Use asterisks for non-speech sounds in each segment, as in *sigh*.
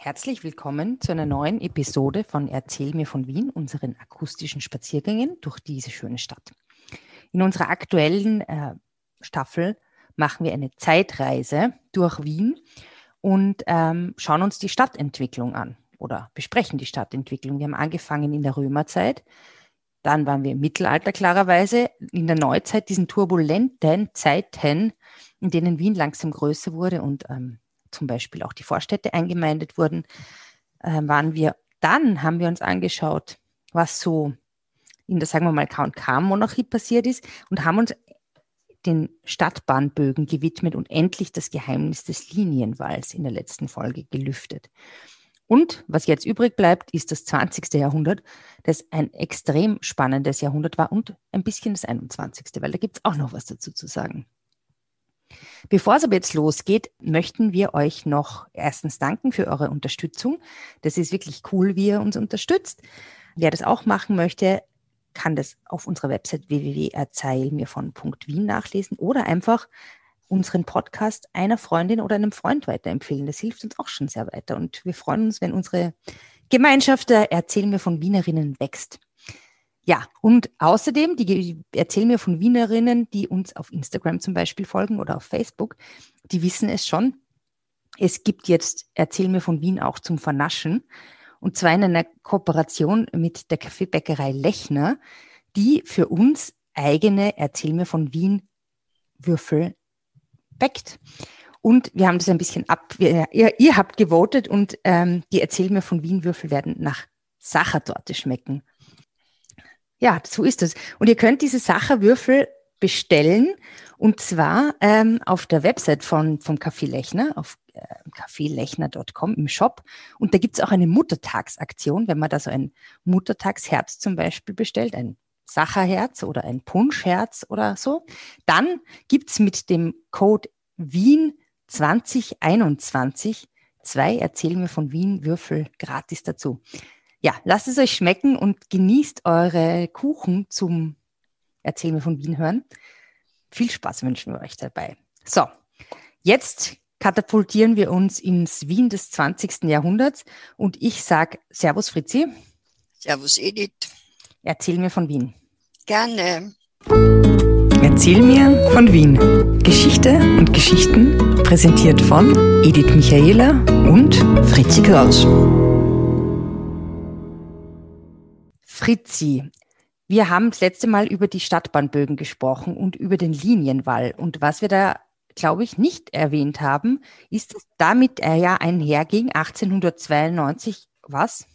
Herzlich willkommen zu einer neuen Episode von Erzähl mir von Wien, unseren akustischen Spaziergängen durch diese schöne Stadt. In unserer aktuellen äh, Staffel machen wir eine Zeitreise durch Wien und ähm, schauen uns die Stadtentwicklung an oder besprechen die Stadtentwicklung. Wir haben angefangen in der Römerzeit, dann waren wir im Mittelalter klarerweise, in der Neuzeit, diesen turbulenten Zeiten, in denen Wien langsam größer wurde und ähm, zum Beispiel auch die Vorstädte eingemeindet wurden, äh, waren wir. Dann haben wir uns angeschaut, was so in der, sagen wir mal, K&K-Monarchie passiert ist und haben uns den Stadtbahnbögen gewidmet und endlich das Geheimnis des Linienwalls in der letzten Folge gelüftet. Und was jetzt übrig bleibt, ist das 20. Jahrhundert, das ein extrem spannendes Jahrhundert war und ein bisschen das 21. weil da gibt es auch noch was dazu zu sagen. Bevor es aber jetzt losgeht, möchten wir euch noch erstens danken für eure Unterstützung. Das ist wirklich cool, wie ihr uns unterstützt. Wer das auch machen möchte, kann das auf unserer Website www.erzählmirvon.wien nachlesen oder einfach unseren Podcast einer Freundin oder einem Freund weiterempfehlen. Das hilft uns auch schon sehr weiter. Und wir freuen uns, wenn unsere Gemeinschaft der Erzähl mir von Wienerinnen wächst. Ja, und außerdem, die erzählen mir von Wienerinnen, die uns auf Instagram zum Beispiel folgen oder auf Facebook, die wissen es schon. Es gibt jetzt Erzähl mir von Wien auch zum Vernaschen. Und zwar in einer Kooperation mit der Kaffeebäckerei Lechner, die für uns eigene Erzähl mir von Wien Würfel backt. Und wir haben das ein bisschen ab, ihr, ihr habt gewotet und ähm, die Erzähl mir von Wien Würfel werden nach Sachertorte schmecken. Ja, so ist es. Und ihr könnt diese Sacherwürfel bestellen und zwar ähm, auf der Website von, vom Café Lechner, auf äh, cafélechner.com im Shop. Und da gibt's auch eine Muttertagsaktion, wenn man da so ein Muttertagsherz zum Beispiel bestellt, ein Sacherherz oder ein Punschherz oder so, dann gibt's mit dem Code Wien 2021 zwei Erzähl mir von Wien Würfel gratis dazu. Ja, lasst es euch schmecken und genießt eure Kuchen zum Erzähl mir von Wien hören. Viel Spaß wünschen wir euch dabei. So, jetzt katapultieren wir uns ins Wien des 20. Jahrhunderts und ich sage Servus Fritzi. Servus Edith. Erzähl mir von Wien. Gerne. Erzähl mir von Wien. Geschichte und Geschichten präsentiert von Edith Michaela und Fritzi Kraus. Fritzi, wir haben das letzte Mal über die Stadtbahnbögen gesprochen und über den Linienwall. Und was wir da, glaube ich, nicht erwähnt haben, ist, dass damit er ja einherging 1892, was?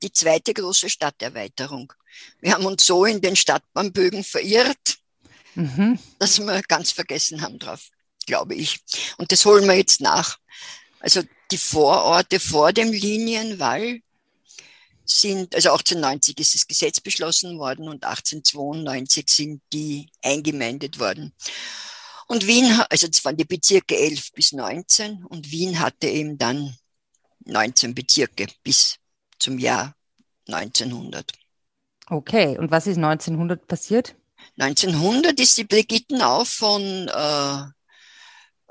Die zweite große Stadterweiterung. Wir haben uns so in den Stadtbahnbögen verirrt, mhm. dass wir ganz vergessen haben drauf, glaube ich. Und das holen wir jetzt nach. Also die Vororte vor dem Linienwall sind, also 1890 ist das Gesetz beschlossen worden und 1892 sind die eingemeindet worden. Und Wien, also das waren die Bezirke 11 bis 19 und Wien hatte eben dann 19 Bezirke bis zum Jahr 1900. Okay, und was ist 1900 passiert? 1900 ist die Brigittenau von äh, äh,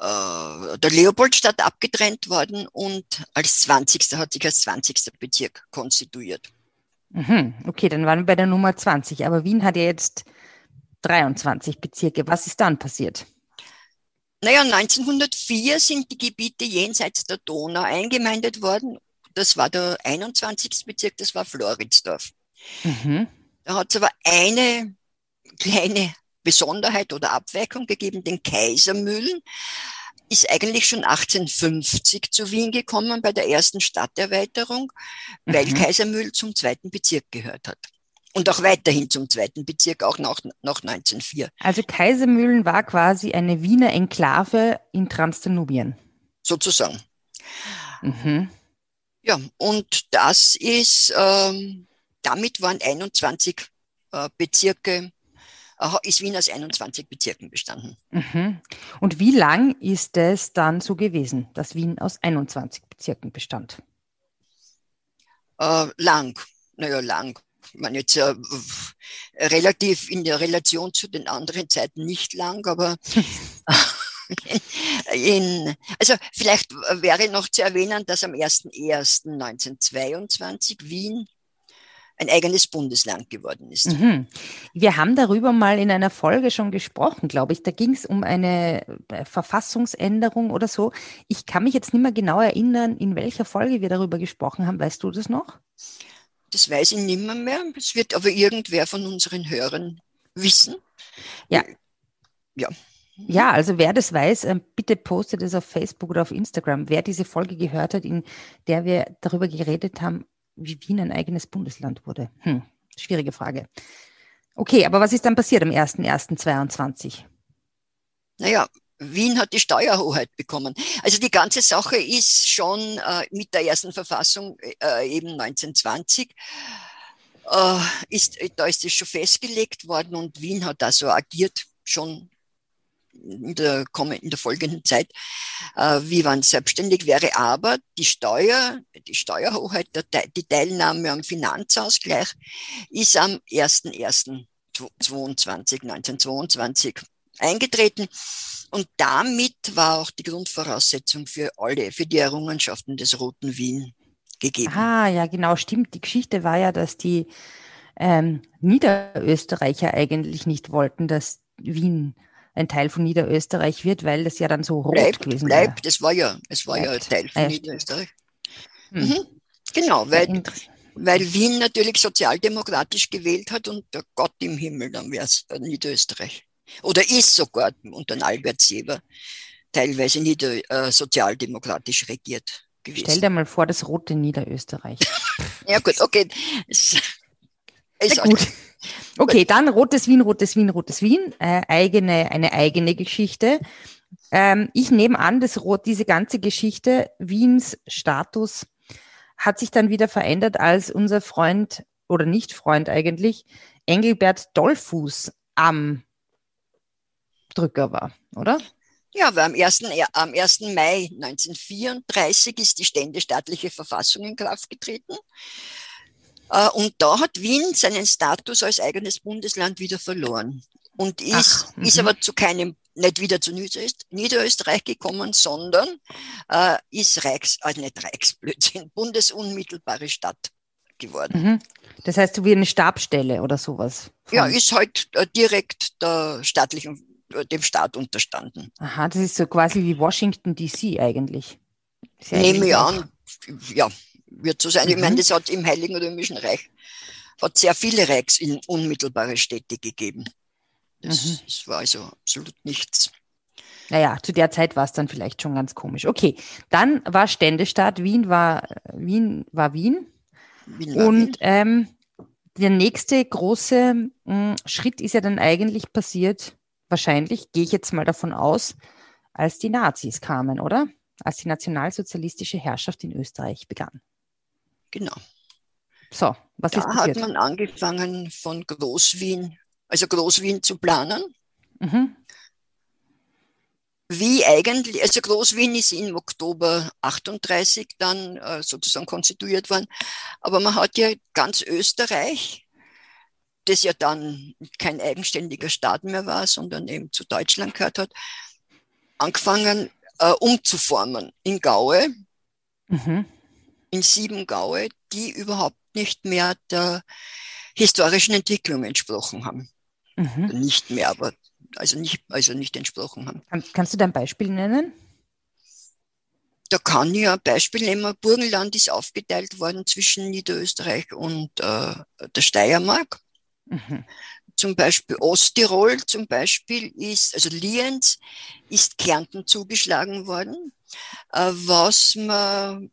der Leopoldstadt abgetrennt worden und als 20. hat sich als 20. Bezirk konstituiert. Mhm, okay, dann waren wir bei der Nummer 20. Aber Wien hat ja jetzt 23 Bezirke. Was ist dann passiert? Naja, 1904 sind die Gebiete jenseits der Donau eingemeindet worden. Das war der 21. Bezirk, das war Floridsdorf. Mhm. Da hat es aber eine kleine Besonderheit oder Abweichung gegeben, den Kaisermühlen ist eigentlich schon 1850 zu Wien gekommen bei der ersten Stadterweiterung, mhm. weil Kaisermühl zum zweiten Bezirk gehört hat. Und auch weiterhin zum zweiten Bezirk, auch nach, nach 1904. Also Kaisermühlen war quasi eine Wiener Enklave in Transdanubien. Sozusagen. Mhm. Ja, und das ist, ähm, damit waren 21 äh, Bezirke ist Wien aus 21 Bezirken bestanden. Mhm. Und wie lang ist es dann so gewesen, dass Wien aus 21 Bezirken bestand? Äh, lang, naja, lang. Ich meine jetzt äh, relativ in der Relation zu den anderen Zeiten nicht lang, aber in, *laughs* in, also vielleicht wäre noch zu erwähnen, dass am 01.01.1922 Wien ein eigenes Bundesland geworden ist. Mhm. Wir haben darüber mal in einer Folge schon gesprochen, glaube ich. Da ging es um eine äh, Verfassungsänderung oder so. Ich kann mich jetzt nicht mehr genau erinnern, in welcher Folge wir darüber gesprochen haben. Weißt du das noch? Das weiß ich nicht mehr, mehr. Es wird aber irgendwer von unseren Hörern wissen. Ja. Ja. Ja, also wer das weiß, ähm, bitte postet es auf Facebook oder auf Instagram. Wer diese Folge gehört hat, in der wir darüber geredet haben, wie Wien ein eigenes Bundesland wurde. Hm, schwierige Frage. Okay, aber was ist dann passiert am 01.01.22? Naja, Wien hat die Steuerhoheit bekommen. Also die ganze Sache ist schon äh, mit der ersten Verfassung äh, eben 1920 äh, ist, da ist es schon festgelegt worden und Wien hat da so agiert, schon in der, in der folgenden Zeit, äh, wie man selbstständig wäre. Aber die Steuer, die Steuerhoheit, der, die Teilnahme am Finanzausgleich ist am 1.1.22, 1922 eingetreten. Und damit war auch die Grundvoraussetzung für alle, für die Errungenschaften des Roten Wien gegeben. Ah, ja, genau, stimmt. Die Geschichte war ja, dass die ähm, Niederösterreicher eigentlich nicht wollten, dass Wien ein Teil von Niederösterreich wird, weil das ja dann so rot bleibt, gewesen bleibt. wäre. Es war ja, es war bleibt. ja Teil von ja, Niederösterreich. Hm. Mhm. Genau, weil, weil Wien natürlich sozialdemokratisch gewählt hat und der Gott im Himmel, dann wäre es Niederösterreich. Oder ist sogar unter Albert Seber teilweise nieder, äh, sozialdemokratisch regiert gewesen. Stell dir mal vor, das rote Niederösterreich. *laughs* ja gut, okay. *laughs* Es, ist gut. Okay, dann Rotes Wien, Rotes Wien, Rotes Wien, äh, eigene, eine eigene Geschichte. Ähm, ich nehme an, dass diese ganze Geschichte, Wiens Status, hat sich dann wieder verändert, als unser Freund oder Nicht-Freund eigentlich, Engelbert Dollfuß am Drücker war, oder? Ja, weil am 1. am 1. Mai 1934 ist die ständestaatliche Verfassung in Kraft getreten. Äh, und da hat Wien seinen Status als eigenes Bundesland wieder verloren und ist, Ach, ist mhm. aber zu keinem, nicht wieder zu Niederösterreich gekommen, sondern äh, ist Reichs, also nicht Reichsblödsinn, *laughs* bundesunmittelbare Stadt geworden. Mhm. Das heißt, so wie eine Stabstelle oder sowas? Ja, ist halt äh, direkt der staatlichen, äh, dem Staat unterstanden. Aha, das ist so quasi wie Washington DC eigentlich. Nehme ich an, ja, wird so sein. Mhm. Ich meine, mhm. das hat im Heiligen Römischen Reich hat sehr viele Reichs in unmittelbare Städte gegeben. Das, mhm. das war also absolut nichts. Naja, zu der Zeit war es dann vielleicht schon ganz komisch. Okay, dann war Ständestaat, Wien war Wien. War Wien. Wien war Und Wien. Ähm, der nächste große mh, hm, Schritt ist ja dann eigentlich passiert, wahrscheinlich, gehe ich jetzt mal davon aus, als die Nazis kamen, oder? Als die nationalsozialistische Herrschaft in Österreich begann. Genau. So, was da ist passiert? hat man angefangen von Groß-Wien, also Groß-Wien zu planen. Mhm. Wie eigentlich, also Groß-Wien ist im Oktober 38 dann äh, sozusagen konstituiert worden, aber man hat ja ganz Österreich, das ja dann kein eigenständiger Staat mehr war, sondern eben zu Deutschland gehört hat, angefangen äh, umzuformen in Gaue. Mhm in Siebengaue, die überhaupt nicht mehr der historischen Entwicklung entsprochen haben. Mhm. Nicht mehr, aber also nicht, also nicht entsprochen haben. Kann, kannst du da ein Beispiel nennen? Da kann ich ein Beispiel nehmen. Burgenland ist aufgeteilt worden zwischen Niederösterreich und äh, der Steiermark. Mhm. Zum Beispiel Osttirol zum Beispiel ist, also Lienz ist Kärnten zugeschlagen worden, äh, was man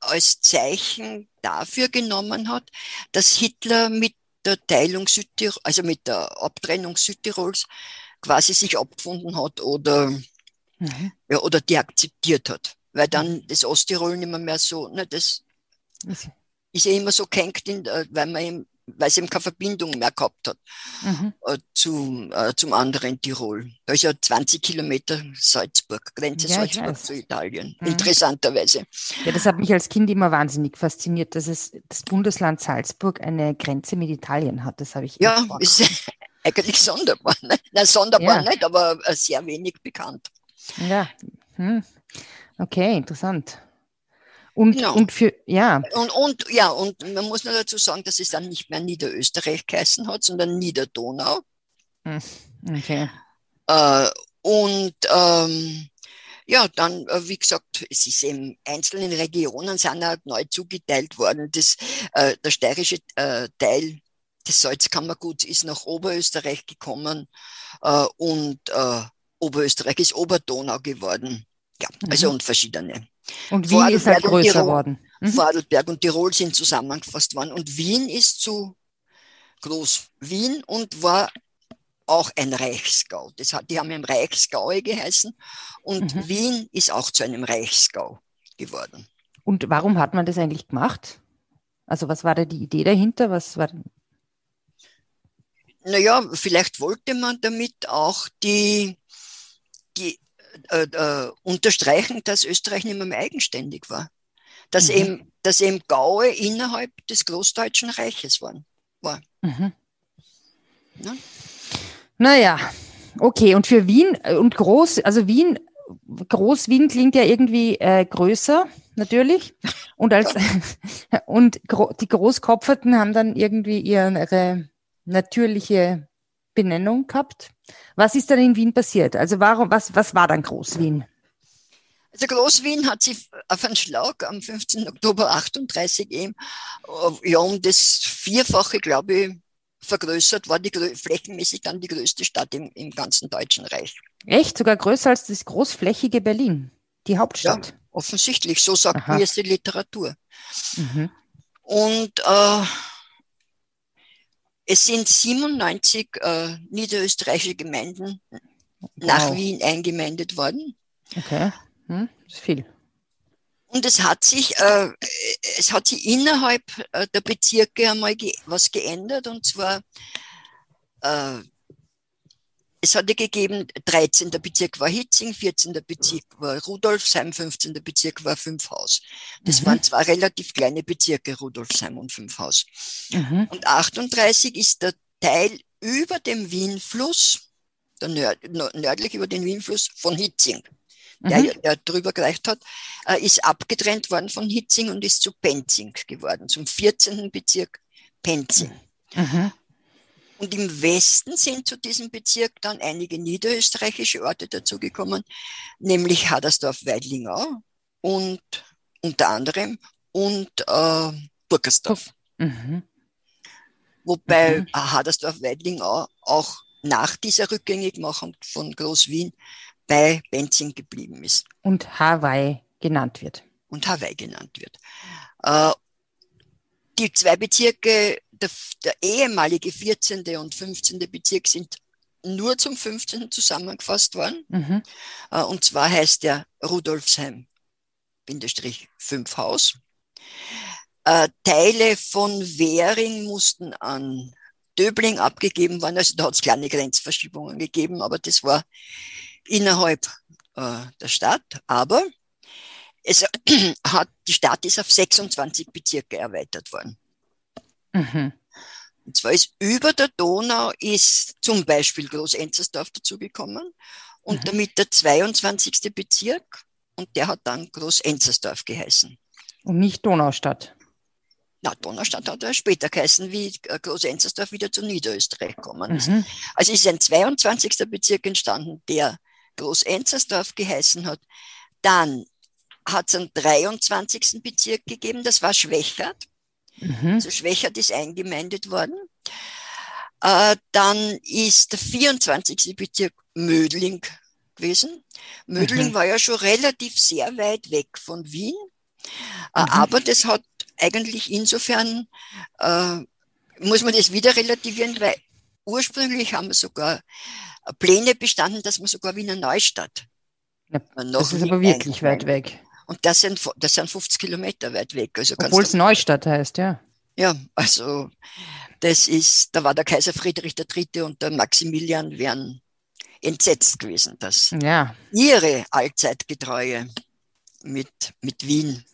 als Zeichen dafür genommen hat, dass Hitler mit der Teilung Südtirol, also mit der Abtrennung Südtirols quasi sich abgefunden hat oder, mhm. ja, oder die akzeptiert hat. Weil dann das Osttirol nicht mehr, mehr so, ne, das ist ja immer so gehängt, in, weil man eben weil es eben keine Verbindung mehr gehabt hat mhm. äh, zum, äh, zum anderen Tirol. Da ist ja 20 Kilometer Salzburg, Grenze ja, Salzburg zu Italien, mhm. interessanterweise. Ja, das hat mich als Kind immer wahnsinnig fasziniert, dass es das Bundesland Salzburg eine Grenze mit Italien hat. Das habe ich Ja, ist, *laughs* Eigentlich sonderbar, ne? Nein, sonderbar ja. nicht, aber äh, sehr wenig bekannt. Ja, hm. okay, interessant. Und, genau. und für, ja. Und, und, ja, und man muss nur dazu sagen, dass es dann nicht mehr Niederösterreich geheißen hat, sondern Niederdonau. Hm, okay. Äh, und ähm, ja, dann, äh, wie gesagt, es ist eben einzelnen Regionen sind auch neu zugeteilt worden. Das, äh, der steirische äh, Teil des Salzkammerguts ist nach Oberösterreich gekommen äh, und äh, Oberösterreich ist Oberdonau geworden. Ja, also mhm. und verschiedene. Und Wien ist halt größer Tirol, worden. Mhm. Vorarlberg und Tirol sind zusammengefasst worden. Und Wien ist zu Groß Wien und war auch ein Reichsgau. Das hat, die haben im Reichsgaue geheißen und mhm. Wien ist auch zu einem Reichsgau geworden. Und warum hat man das eigentlich gemacht? Also was war da die Idee dahinter? Was war naja, vielleicht wollte man damit auch die, die äh, äh, unterstreichen, dass Österreich nicht mehr, eigenständig war. Dass, mhm. eben, dass eben Gaue innerhalb des Großdeutschen Reiches waren, war. Mhm. Ja? Naja, okay. Und für Wien äh, und Groß, also Wien, Groß-Wien klingt ja irgendwie äh, größer, natürlich. Und, als, *laughs* und gro die Großkopferten haben dann irgendwie ihre natürliche Benennung gehabt. Was ist dann in Wien passiert? Also warum, was, was war dann Groß-Wien? Also Groß-Wien hat sich auf einen Schlag am 15. Oktober 38 eben äh, ja, um das Vierfache, glaube ich, vergrößert, war die flächenmäßig dann die größte Stadt im, im ganzen Deutschen Reich. Echt? Sogar größer als das großflächige Berlin, die Hauptstadt? Ja, offensichtlich, so sagt Aha. mir es die Literatur. Mhm. Und äh, es sind 97 äh, niederösterreichische Gemeinden wow. nach Wien eingemeindet worden. Okay, hm, das ist viel. Und es hat sich, äh, es hat sich innerhalb äh, der Bezirke einmal ge was geändert. Und zwar, äh, es hatte gegeben, 13. Bezirk war Hitzing, 14. Bezirk war Rudolfsheim, 15. Bezirk war Fünfhaus. Das mhm. waren zwei relativ kleine Bezirke, Rudolfsheim und Fünfhaus. Mhm. Und 38 ist der Teil über dem Wienfluss, der nörd nördlich über den Wienfluss von Hitzing der, mhm. der drüber gereicht hat, äh, ist abgetrennt worden von Hitzing und ist zu Penzing geworden, zum 14. Bezirk Penzing. Mhm. Und im Westen sind zu diesem Bezirk dann einige niederösterreichische Orte dazugekommen, nämlich Hadersdorf-Weidlingau und unter anderem und äh, Burgersdorf. Mhm. Wobei mhm. Hadersdorf-Weidlingau auch nach dieser Rückgängigmachung von Groß-Wien bei Benzing geblieben ist. Und Hawaii genannt wird. Und Hawaii genannt wird. Äh, die zwei Bezirke, der, der, ehemalige 14. und 15. Bezirk sind nur zum 15. zusammengefasst worden. Mhm. Äh, und zwar heißt der Rudolfsheim, Bindestrich 5 Haus. Äh, Teile von Währing mussten an Döbling abgegeben werden. Also da hat es kleine Grenzverschiebungen gegeben, aber das war innerhalb äh, der Stadt, aber es *clears throat* hat, die Stadt ist auf 26 Bezirke erweitert worden. Mhm. Und zwar ist über der Donau ist zum Beispiel Groß-Enzersdorf dazugekommen und mhm. damit der 22. Bezirk und der hat dann Groß-Enzersdorf geheißen. Und nicht Donaustadt. Na, Donaustadt hat er später geheißen, wie Groß-Enzersdorf wieder zu Niederösterreich gekommen ist. Mhm. Also ist ein 22. Bezirk entstanden, der Groß-Enzersdorf geheißen hat. Dann hat es einen 23. Bezirk gegeben, das war Schwächert. Mhm. Also Schwächert ist eingemeindet worden. Äh, dann ist der 24. Bezirk Mödling gewesen. Mödling mhm. war ja schon relativ sehr weit weg von Wien, äh, mhm. aber das hat eigentlich insofern, äh, muss man das wieder relativieren, weil ursprünglich haben wir sogar Pläne bestanden, dass man sogar Wiener Neustadt. Ja, das ist aber wirklich weit weg. Und das sind, das sind 50 Kilometer weit weg. Also Obwohl es Neustadt heißt, ja. Ja, also das ist, da war der Kaiser Friedrich III. und der Maximilian wären entsetzt gewesen, dass ja. ihre Allzeitgetreue mit, mit Wien,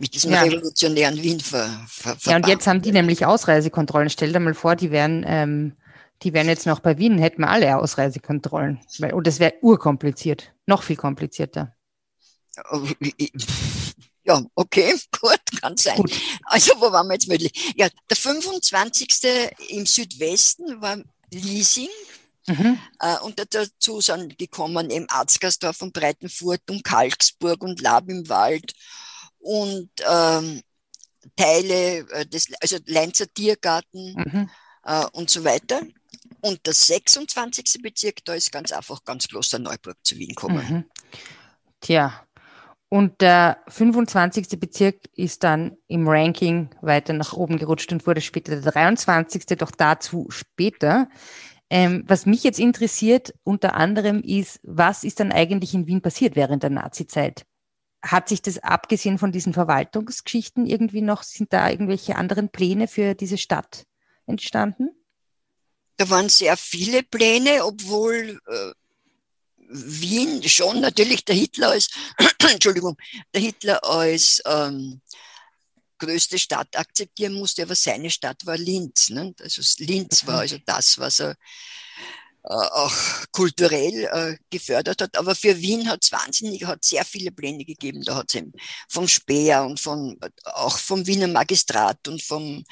mit diesem ja. revolutionären Wien ver, ver, Ja, und jetzt haben die nämlich Ausreisekontrollen. Stell dir mal vor, die wären ähm, Die wären jetzt noch bei Wien, hätten wir alle Ausreisekontrollen. Weil, und das wäre urkompliziert, noch viel komplizierter. Ja, okay, *laughs* gut, kann sein. Gut. Also, wo waren wir jetzt möglich? Ja, der 25. im Südwesten war Leasing. Mhm. Äh, und dazu sind gekommen eben Arzgersdorf und Breitenfurt und Kalksburg und Lab im Wald und ähm, Teile äh, des, also Leinzer Tiergarten mhm. äh, und so weiter. Und der 26. Bezirk, da ist ganz einfach ganz Klosterneuburg zu Wien gekommen. Mhm. Tja, und der 25. Bezirk ist dann im Ranking weiter nach oben gerutscht und wurde später der 23. Doch dazu später. Ähm, was mich jetzt interessiert unter anderem ist, was ist dann eigentlich in Wien passiert während der Nazizeit? Hat sich das abgesehen von diesen Verwaltungsgeschichten irgendwie noch, sind da irgendwelche anderen Pläne für diese Stadt entstanden? Da waren sehr viele Pläne, obwohl äh, Wien schon natürlich der Hitler als, *clears throat* Entschuldigung, der Hitler als ähm, größte Stadt akzeptieren musste, aber seine Stadt war Linz. Ne? Also Linz war mhm. also das, was er äh, auch kulturell äh, gefördert hat. Aber für Wien hat es wahnsinnig, hat sehr viele Pläne gegeben. Da hat es vom Speer und von, auch vom Wiener Magistrat und vom,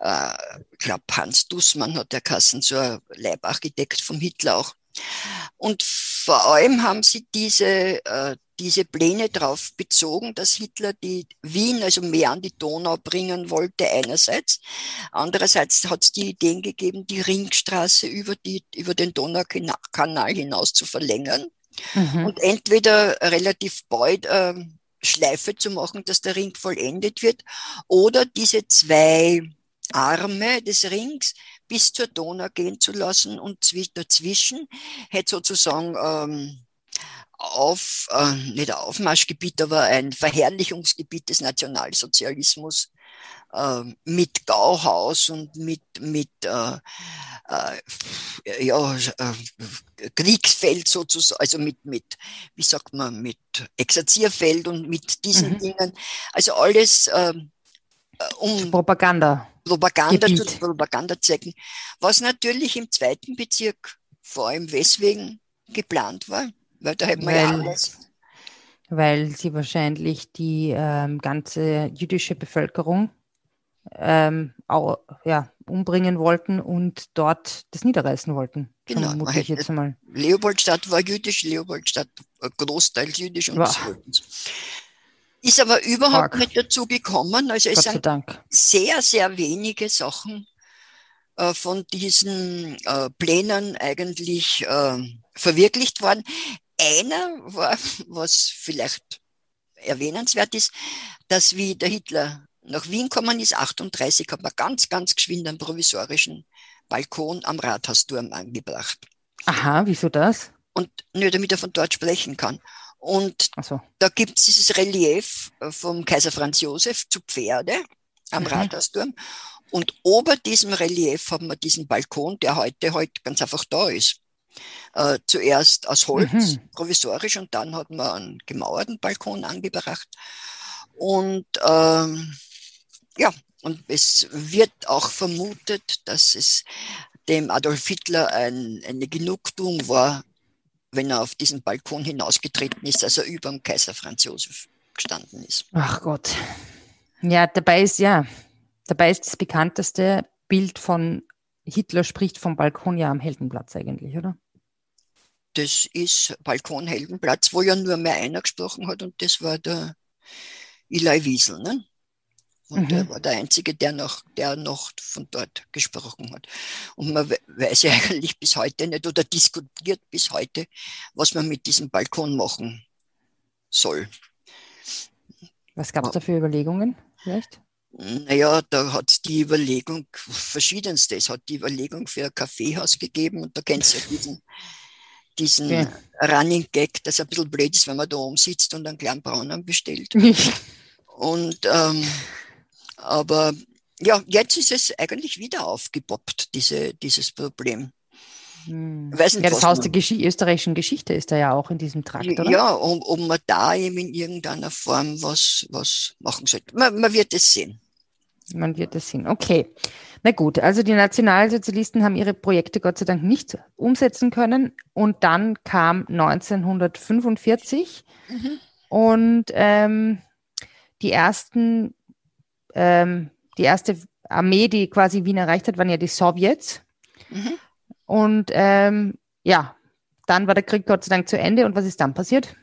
äh, ich glaube, Hans Dussmann hat der Kassen, so ein Leibarchitekt vom Hitler auch und vor allem haben sie diese, äh, diese Pläne darauf bezogen, dass Hitler die Wien also mehr an die Donau bringen wollte einerseits. Andererseits hat es die Ideen gegeben, die Ringstraße über, die, über den Donaukanal hinaus zu verlängern. Mhm. Und entweder relativ bald äh, Schleife zu machen, dass der Ring vollendet wird, oder diese zwei Arme des Rings bis zur Donau gehen zu lassen und dazwischen hätte sozusagen ähm, auf, äh, nicht ein Aufmarschgebiet, aber ein Verherrlichungsgebiet des Nationalsozialismus äh, mit Gauhaus und mit, mit äh, äh, ja, äh, Kriegsfeld sozusagen, also mit, mit, wie sagt man, mit Exerzierfeld und mit diesen mhm. Dingen. Also alles ähm, äh, um Propaganda. Propaganda Gebiet. zu Propagandazwecken, was natürlich im zweiten Bezirk vor allem weswegen geplant war, weil da hätten wir ja alles. Weil sie wahrscheinlich die ähm, ganze jüdische Bevölkerung ähm, auch, ja, umbringen wollten und dort das niederreißen wollten. Genau, ich jetzt mal. Leopoldstadt war jüdisch, Leopoldstadt großteils jüdisch und wow. Ist aber überhaupt Tag. nicht dazu gekommen. Also es sind sehr, sehr wenige Sachen äh, von diesen äh, Plänen eigentlich äh, verwirklicht worden. Einer war, was vielleicht erwähnenswert ist, dass wie der Hitler nach Wien gekommen ist, 38, hat man ganz, ganz geschwind einen provisorischen Balkon am Rathausturm angebracht. Aha, wieso das? Und nur damit er von dort sprechen kann. Und so. da gibt es dieses Relief vom Kaiser Franz Josef zu Pferde am mhm. Rathausturm. Und ober diesem Relief haben wir diesen Balkon, der heute halt ganz einfach da ist. Äh, zuerst aus Holz, mhm. provisorisch, und dann hat man einen gemauerten Balkon angebracht. Und ähm, ja, und es wird auch vermutet, dass es dem Adolf Hitler ein, eine Genugtuung war, wenn er auf diesen Balkon hinausgetreten ist, als er über dem Kaiser Franz Josef gestanden ist. Ach Gott. Ja, dabei ist ja, dabei ist das bekannteste Bild von Hitler spricht vom Balkon ja am Heldenplatz eigentlich, oder? Das ist Balkon Heldenplatz, wo ja nur mehr einer gesprochen hat und das war der Eli Wiesel. Ne? Und mhm. der war der Einzige, der noch, der noch von dort gesprochen hat. Und man weiß ja *laughs* eigentlich bis heute nicht oder diskutiert bis heute, was man mit diesem Balkon machen soll. Was gab es da für Überlegungen vielleicht? Naja, da hat die Überlegung verschiedenste. Es hat die Überlegung für ein Kaffeehaus gegeben und da kennst du ja diesen, diesen ja. Running Gag, das ein bisschen blöd ist, wenn man da oben sitzt und einen kleinen Braunen bestellt. *laughs* und ähm, aber ja, jetzt ist es eigentlich wieder aufgepoppt, diese, dieses Problem. Hm. Weiß nicht, ja, das Haus der Geschi österreichischen Geschichte ist da ja auch in diesem Trakt, oder? Ja, ob, ob man da eben in irgendeiner Form was, was machen sollte. Man, man wird es sehen. Man wird es sehen. Okay. Na gut, also die Nationalsozialisten haben ihre Projekte Gott sei Dank nicht umsetzen können. Und dann kam 1945 mhm. und ähm, die ersten, ähm, die erste Armee, die quasi Wien erreicht hat, waren ja die Sowjets. Mhm. Und ähm, ja, dann war der Krieg Gott sei Dank zu Ende. Und was ist dann passiert?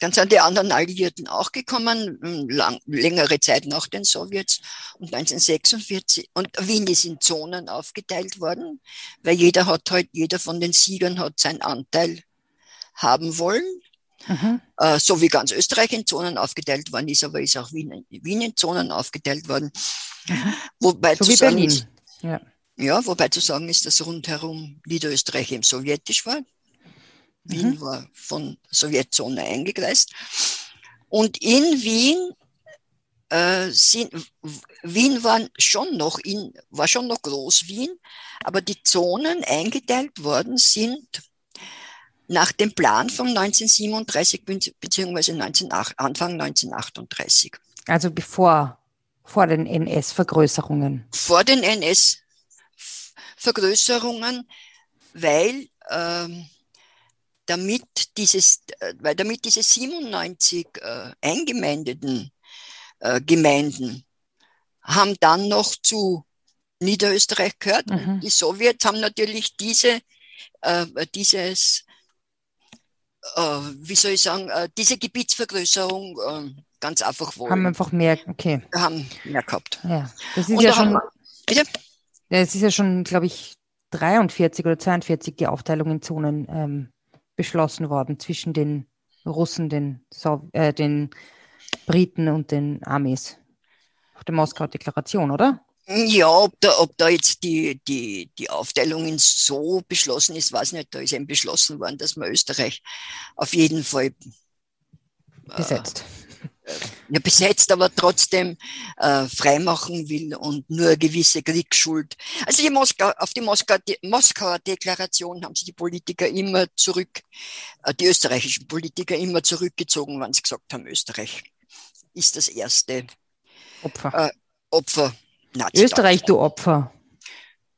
Dann sind die anderen Alliierten auch gekommen, hm, lang, längere Zeit nach den Sowjets. Und 1946, und Wien ist in Zonen aufgeteilt worden, weil jeder hat halt, jeder von den Siegern hat seinen Anteil haben wollen. Mhm. Äh, so wie ganz Österreich in Zonen aufgeteilt worden ist, aber ist auch Wien, Wien in Zonen aufgeteilt worden. Mhm. Wobei so wie sagen, Berlin. Ja. ja, wobei zu sagen ist, dass rundherum Niederösterreich eben sowjetisch war. Wien mhm. war von Sowjetzone eingekreist. Und in Wien äh, sind, Wien war schon noch in, war schon noch groß Wien, aber die Zonen eingeteilt worden sind nach dem Plan von 1937 bzw. Anfang 1938. Also bevor, vor den NS-Vergrößerungen. Vor den NS-Vergrößerungen, weil ähm, damit dieses, äh, weil damit diese 97 äh, eingemeindeten äh, Gemeinden haben dann noch zu Niederösterreich gehört. Mhm. Die Sowjets haben natürlich diese, äh, dieses, wie soll ich sagen, äh, diese Gebietsvergrößerung äh, ganz einfach wollen. Haben einfach mehr, okay. Haben mehr gehabt. Ja, das ist Und ja schon, wir, bitte? Es ist ja schon, glaube ich, 43 oder 42 die Aufteilung in Zonen ähm, beschlossen worden zwischen den Russen, den, Sov äh, den Briten und den Armees. Auf der Moskauer Deklaration, oder? Ja, ob da, ob da jetzt die, die, die Aufteilung so beschlossen ist, weiß nicht. Da ist eben beschlossen worden, dass man Österreich auf jeden Fall äh, besetzt. Äh, ja, besetzt, aber trotzdem äh, freimachen will und nur eine gewisse Kriegsschuld. Also die Moskau, auf die Moskau, die Moskauer Deklaration haben sich die Politiker immer zurück, äh, die österreichischen Politiker immer zurückgezogen, wenn sie gesagt haben, Österreich ist das erste Opfer. Äh, Opfer. Österreich, du Opfer.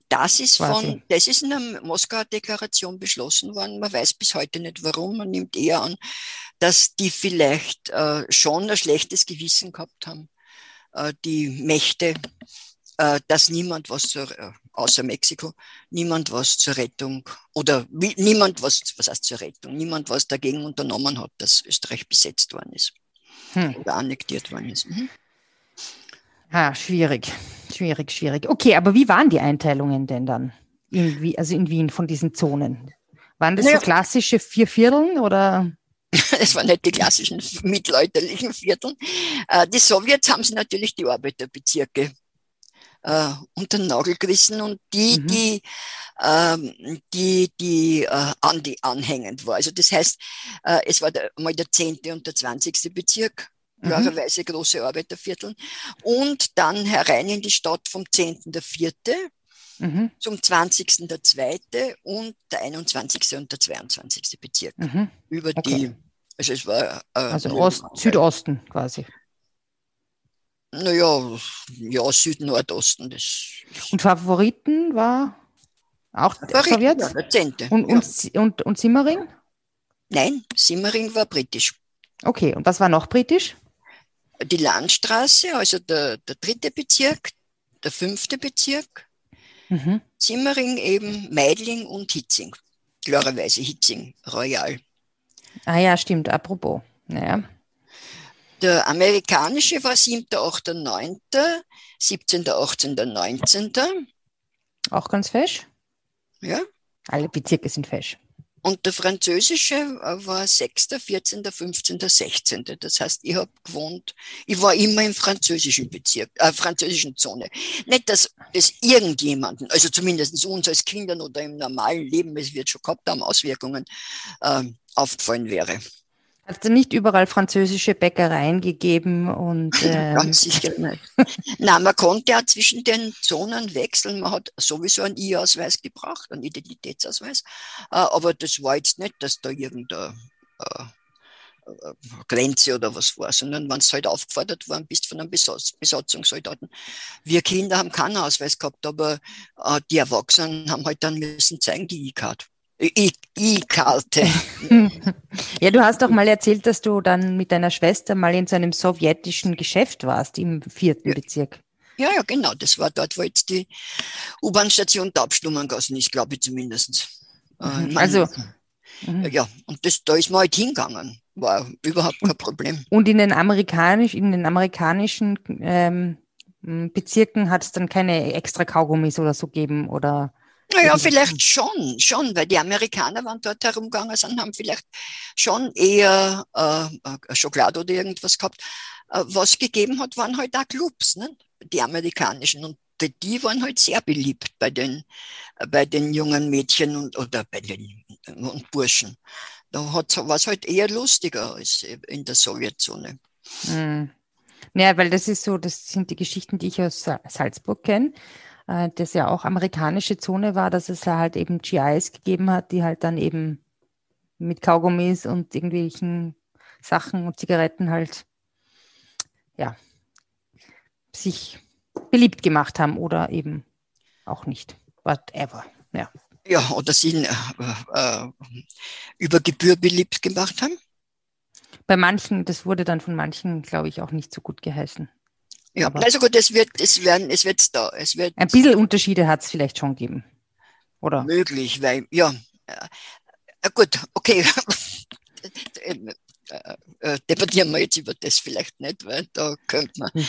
Das ist Quasi. von, das ist in der Moskauer Deklaration beschlossen worden. Man weiß bis heute nicht warum. Man nimmt eher an, dass die vielleicht äh, schon ein schlechtes Gewissen gehabt haben, äh, die Mächte, äh, dass niemand was zur, äh, außer Mexiko, niemand was zur Rettung oder wie, niemand was, was heißt zur Rettung, niemand was dagegen unternommen hat, dass Österreich besetzt worden ist hm. oder annektiert worden ist. Mhm. Ah, schwierig, schwierig, schwierig. Okay, aber wie waren die Einteilungen denn dann? In, also in Wien von diesen Zonen? Waren das naja. so klassische vier Vierteln oder? *laughs* Es waren nicht die klassischen mittelalterlichen Vierteln. Äh, die Sowjets haben sie natürlich die Arbeiterbezirke äh, unter den Nagel gerissen und die, mhm. die, ähm, die, die äh, an die anhängend war. Also das heißt, äh, es war der, mal der zehnte und der zwanzigste Bezirk klarerweise mhm. große Arbeitervierteln. Und dann herein in die Stadt vom 10. der 4. Mhm. zum 20. der 2. und der 21. und der 22. Bezirk. Mhm. Über okay. die, also es war. Äh, also Ost, Südosten quasi. Naja, ja, Süd-Nordosten. Und Favoriten war auch Favoriten, Sowjets? Ja, der 10. Und, und, ja. und, und Simmering? Nein, Simmering war britisch. Okay, und was war noch britisch? Die Landstraße, also der, der dritte Bezirk, der fünfte Bezirk, mhm. Zimmering eben, Meidling und Hitzing. Klarerweise Hitzing, Royal. Ah ja, stimmt, apropos. Naja. Der amerikanische war 7., 8., 9., 17., 18., 19. Auch ganz fesch? Ja. Alle Bezirke sind fesch. Und der französische war 6., 14., 15., 16. Das heißt, ich habe gewohnt, ich war immer im französischen Bezirk, äh, französischen Zone. Nicht, dass es irgendjemanden, also zumindest uns als Kindern oder im normalen Leben, es wird schon gehabt haben, Auswirkungen, äh, aufgefallen wäre. Hat es nicht überall französische Bäckereien gegeben und *laughs* ähm ganz sicher nicht. Nein, man konnte ja zwischen den Zonen wechseln. Man hat sowieso einen I-Ausweis gebracht, einen Identitätsausweis. Äh, aber das war jetzt nicht, dass da irgendein äh, Grenze oder was war, sondern wenn du halt aufgefordert worden bist von einem Besatz, Besatzungssoldaten. Wir Kinder haben keinen Ausweis gehabt, aber äh, die Erwachsenen haben halt dann müssen zeigen, die E-Card. E-Karte. *laughs* ja, du hast doch mal erzählt, dass du dann mit deiner Schwester mal in so einem sowjetischen Geschäft warst im vierten ja. Bezirk. Ja, ja, genau. Das war dort, wo jetzt die U-Bahn-Station Taubstummengassen ist, glaube ich zumindest. Mhm. Äh, also. Mhm. Ja, und das, da ist man halt hingegangen. War überhaupt kein Problem. Und in den, amerikanisch, in den amerikanischen ähm, Bezirken hat es dann keine extra Kaugummis oder so gegeben oder? Naja, vielleicht schon, schon, weil die Amerikaner, waren dort herumgegangen sind, haben vielleicht schon eher äh, äh Schokolade oder irgendwas gehabt. Äh, was gegeben hat, waren halt auch Clubs, ne? die amerikanischen. Und die waren halt sehr beliebt bei den, bei den jungen Mädchen und, oder bei den und Burschen. Da war es halt eher lustiger als in der Sowjetzone. Mhm. Ja, weil das ist so, das sind die Geschichten, die ich aus Salzburg kenne, äh, das ja auch amerikanische Zone war, dass es halt eben GIs gegeben hat, die halt dann eben mit Kaugummis und irgendwelchen Sachen und Zigaretten halt, ja, sich beliebt gemacht haben oder eben auch nicht. Whatever, ja. Ja, oder sie äh, äh, über Gebühr beliebt gemacht haben? Bei manchen, das wurde dann von manchen, glaube ich, auch nicht so gut geheißen. Ja, Aber also gut, es wird, es werden, es wird da, es wird. Ein bisschen Unterschiede hat es vielleicht schon gegeben, oder? Möglich, weil, ja, äh, gut, okay. *laughs* Äh, äh, debattieren wir jetzt über das vielleicht nicht, weil da könnte man mhm.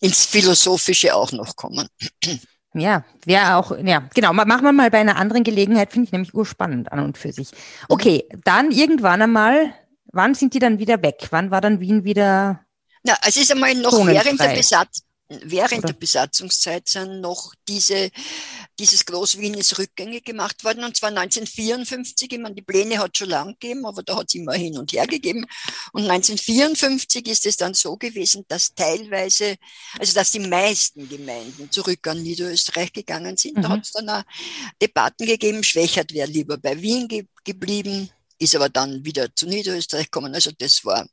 ins Philosophische auch noch kommen. *clears throat* Ja, wäre auch, ja, genau. Machen wir mal bei einer anderen Gelegenheit, finde ich nämlich urspannend an und für sich. Okay, dann irgendwann einmal, wann sind die dann wieder weg? Wann war dann Wien wieder? Na, es ist einmal noch während der Besatzung während Oder? der Besatzungszeit sind noch diese, dieses Groß-Wien ist rückgängig gemacht worden, und zwar 1954. Ich meine, die Pläne hat schon lang gegeben, aber da hat es immer hin und her gegeben. Und 1954 ist es dann so gewesen, dass teilweise, also dass die meisten Gemeinden zurück an Niederösterreich gegangen sind. Mhm. Da hat es dann auch Debatten gegeben, Schwächert wäre lieber bei Wien ge geblieben, ist aber dann wieder zu Niederösterreich gekommen. Also das war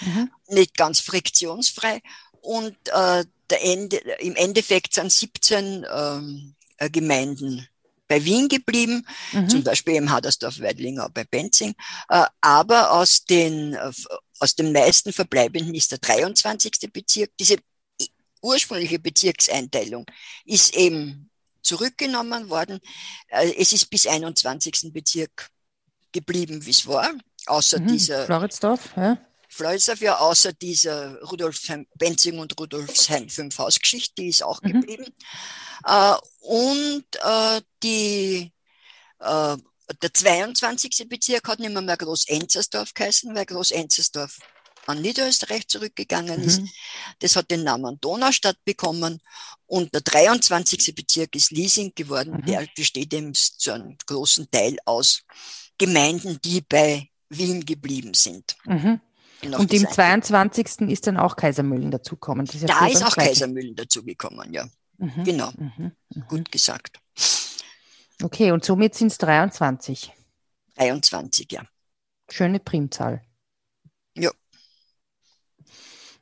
mhm. nicht ganz friktionsfrei. Und äh, Ende, im Endeffekt sind 17 ähm, äh, Gemeinden bei Wien geblieben, mhm. zum Beispiel im Hadersdorf, Weidlinger, bei Benzing. Äh, aber aus den, äh, aus den meisten Verbleibenden ist der 23. Bezirk. Diese ursprüngliche Bezirkseinteilung ist eben zurückgenommen worden. Äh, es ist bis 21. Bezirk geblieben, wie es war, außer mhm. dieser. Floridsdorf, ja. Fleusser für außer dieser Rudolfsheim, Benzing und Rudolfsheim fünf Hausgeschichte, die ist auch mhm. geblieben. Äh, und äh, die, äh, der 22. Bezirk hat nicht mehr, mehr Groß-Enzersdorf geheißen, weil Groß-Enzersdorf an Niederösterreich zurückgegangen ist. Mhm. Das hat den Namen Donaustadt bekommen. Und der 23. Bezirk ist Liesing geworden. Mhm. Der besteht eben zu einem großen Teil aus Gemeinden, die bei Wien geblieben sind. Mhm. Und im 22. ist dann auch Kaisermühlen dazugekommen. Ja da ist auch Kaisermühlen dazugekommen, ja. Mhm. Genau. Mhm. Mhm. Gut gesagt. Okay, und somit sind es 23. 23, ja. Schöne Primzahl. Ja.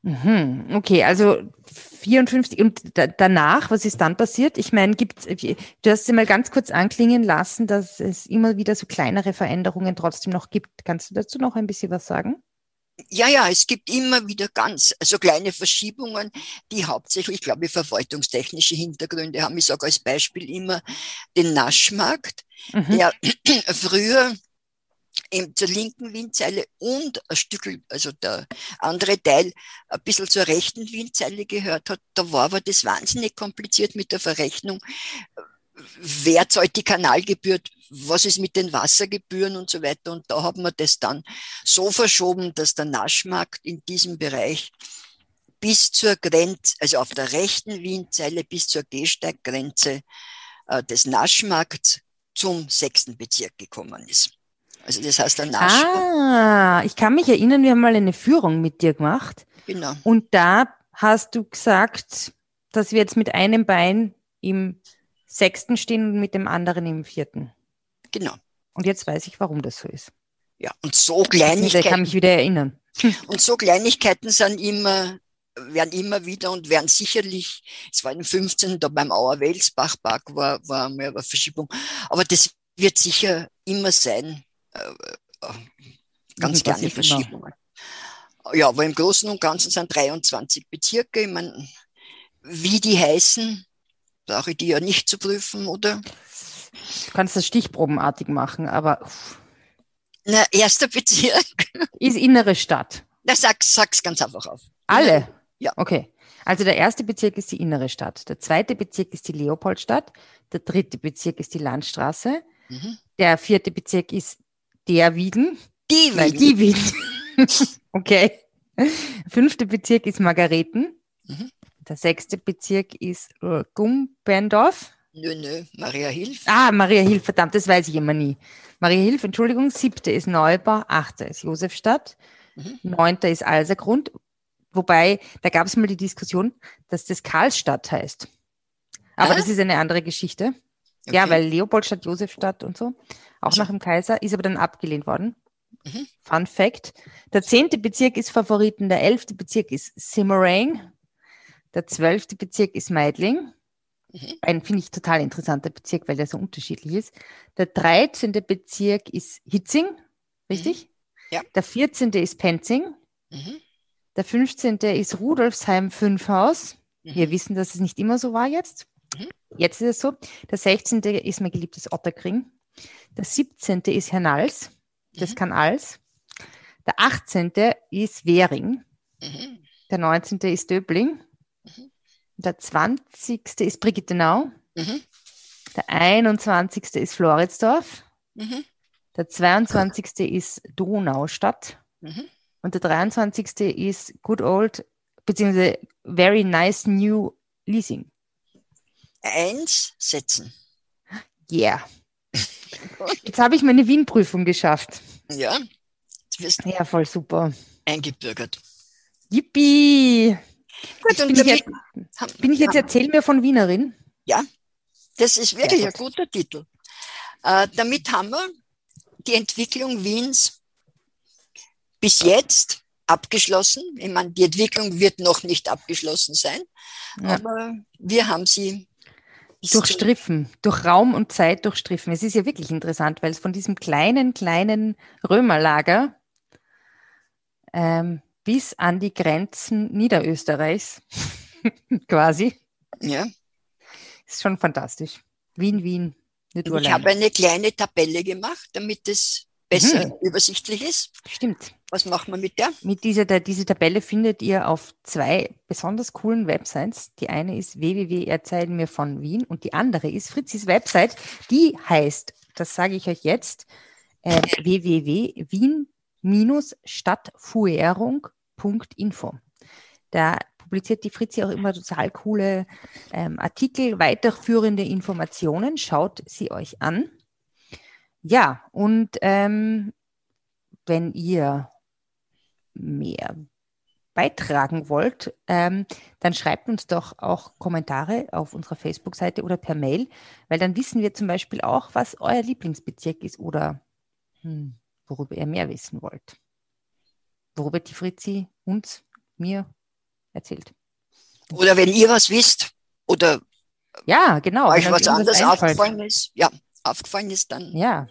Mhm. Okay, also 54 und da, danach, was ist dann passiert? Ich meine, gibt's, du hast mal ganz kurz anklingen lassen, dass es immer wieder so kleinere Veränderungen trotzdem noch gibt. Kannst du dazu noch ein bisschen was sagen? Ja, ja, es gibt immer wieder ganz, also kleine Verschiebungen, die hauptsächlich, glaube ich, verwaltungstechnische Hintergründe haben. Ich sage als Beispiel immer den Naschmarkt, mhm. der *clears throat* früher eben zur linken Windseile und ein Stück, also der andere Teil ein bisschen zur rechten Windseile gehört hat. Da war aber das wahnsinnig kompliziert mit der Verrechnung. Wer zahlt die Kanalgebühr was ist mit den Wassergebühren und so weiter. Und da haben wir das dann so verschoben, dass der Naschmarkt in diesem Bereich bis zur Grenze, also auf der rechten Wienzeile bis zur Gehsteiggrenze äh, des Naschmarkts zum sechsten Bezirk gekommen ist. Also das heißt der Naschmarkt. Ah, ich kann mich erinnern, wir haben mal eine Führung mit dir gemacht. Genau. Und da hast du gesagt, dass wir jetzt mit einem Bein im sechsten stehen und mit dem anderen im vierten. Genau. Und jetzt weiß ich, warum das so ist. Ja, und so Kleinigkeiten. Ich kann mich wieder erinnern. *laughs* Und so Kleinigkeiten sind immer, werden immer wieder und werden sicherlich, es war im 15. da beim Auer Welsbachpark war, war mal eine Verschiebung, aber das wird sicher immer sein, äh, äh ganz kleine Verschiebungen. Immer. Ja, aber im Großen und Ganzen sind 23 Bezirke. Ich meine, wie die heißen, brauche ich die ja nicht zu prüfen, oder? Du kannst das stichprobenartig machen, aber. Na, erster Bezirk. Ist innere Stadt. Na, sag, sag's ganz einfach auf. Alle? Ja. Okay. Also der erste Bezirk ist die innere Stadt. Der zweite Bezirk ist die Leopoldstadt. Der dritte Bezirk ist die Landstraße. Mhm. Der vierte Bezirk ist der Wieden. Die Wieden. Die Wieden. *laughs* okay. Fünfte Bezirk ist Margareten. Mhm. Der sechste Bezirk ist äh, Gumpendorf. Nö, nö, Maria Hilf. Ah, Maria Hilf, verdammt, das weiß ich immer nie. Maria Hilf, Entschuldigung, siebte ist Neubau, achte ist Josefstadt, mhm. neunter ist Alsergrund, wobei, da gab es mal die Diskussion, dass das Karlstadt heißt. Aber ah? das ist eine andere Geschichte. Okay. Ja, weil Leopoldstadt, Josefstadt und so, auch also. nach dem Kaiser, ist aber dann abgelehnt worden. Mhm. Fun Fact. Der zehnte Bezirk ist Favoriten, der elfte Bezirk ist Simmering, der zwölfte Bezirk ist Meidling, Mhm. Ein, finde ich, total interessanter Bezirk, weil der so unterschiedlich ist. Der 13. Bezirk ist Hitzing, richtig? Mhm. Ja. Der 14. ist Penzing. Mhm. Der 15. ist Rudolfsheim Fünfhaus. Mhm. Wir wissen, dass es nicht immer so war jetzt. Mhm. Jetzt ist es so. Der 16. ist mein geliebtes Otterkring. Der 17. ist Hernals. Das mhm. kann alles. Der 18. ist Währing. Mhm. Der 19. ist Döbling. Der 20. ist Brigittenau. Mhm. Der 21. ist Floridsdorf. Mhm. Der 22. ist Donaustadt. Mhm. Und der 23. ist Good Old, beziehungsweise Very Nice New Leasing. Eins setzen. Yeah. *laughs* Jetzt habe ich meine Wien-Prüfung geschafft. Ja. Ja, voll super. Eingebürgert. Yippie! Gut, bin, ich jetzt, bin ich jetzt Erzähl mir von Wienerin? Ja, das ist wirklich ein guter Titel. Äh, damit haben wir die Entwicklung Wiens bis jetzt abgeschlossen. Ich meine, die Entwicklung wird noch nicht abgeschlossen sein, ja. aber wir haben sie durchstriffen, durch Raum und Zeit durchstriffen. Es ist ja wirklich interessant, weil es von diesem kleinen, kleinen Römerlager ähm, bis an die Grenzen Niederösterreichs, *laughs* quasi. Ja. Ist schon fantastisch. Wien, Wien. Nicht ich habe eine kleine Tabelle gemacht, damit es besser mhm. übersichtlich ist. Stimmt. Was machen wir mit der? Mit dieser, diese Tabelle findet ihr auf zwei besonders coolen Websites. Die eine ist www.erzählen mir von Wien und die andere ist Fritzis Website. Die heißt, das sage ich euch jetzt, äh, www.wien stadtfuerung.info. Da publiziert die Fritzi auch immer total coole ähm, Artikel, weiterführende Informationen. Schaut sie euch an. Ja, und ähm, wenn ihr mehr beitragen wollt, ähm, dann schreibt uns doch auch Kommentare auf unserer Facebook-Seite oder per Mail, weil dann wissen wir zum Beispiel auch, was euer Lieblingsbezirk ist oder hm, worüber ihr mehr wissen wollt. Worüber die Fritzi uns, mir erzählt. Oder wenn ihr was wisst oder ja, genau, euch was anderes aufgefallen ist, ja, aufgefallen ist, dann. Ja.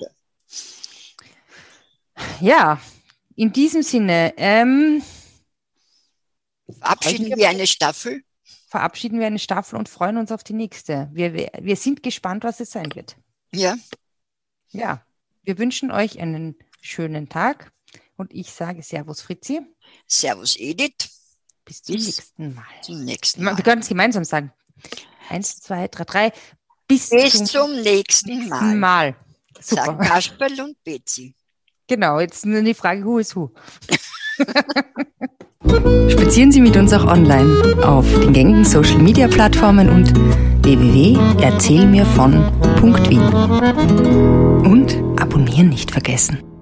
Ja, in diesem Sinne. Ähm, verabschieden wir eine Staffel. Verabschieden wir eine Staffel und freuen uns auf die nächste. Wir, wir, wir sind gespannt, was es sein wird. Ja. Ja, wir wünschen euch einen schönen Tag. Und ich sage Servus Fritzi. Servus Edith. Bis zum Bis nächsten Mal. Zum nächsten Mal. Wir können es gemeinsam sagen. Eins, zwei, drei, drei. Bis, Bis zum, zum, nächsten Mal. Mal. Super. Sagen Kasperl und Betsy. Genau, jetzt nur die Frage, who is who. *laughs* Spazieren Sie mit uns auch online auf den gängigen Social Media Plattformen und www.erzählmirvon.wien. Und abonnieren nicht vergessen.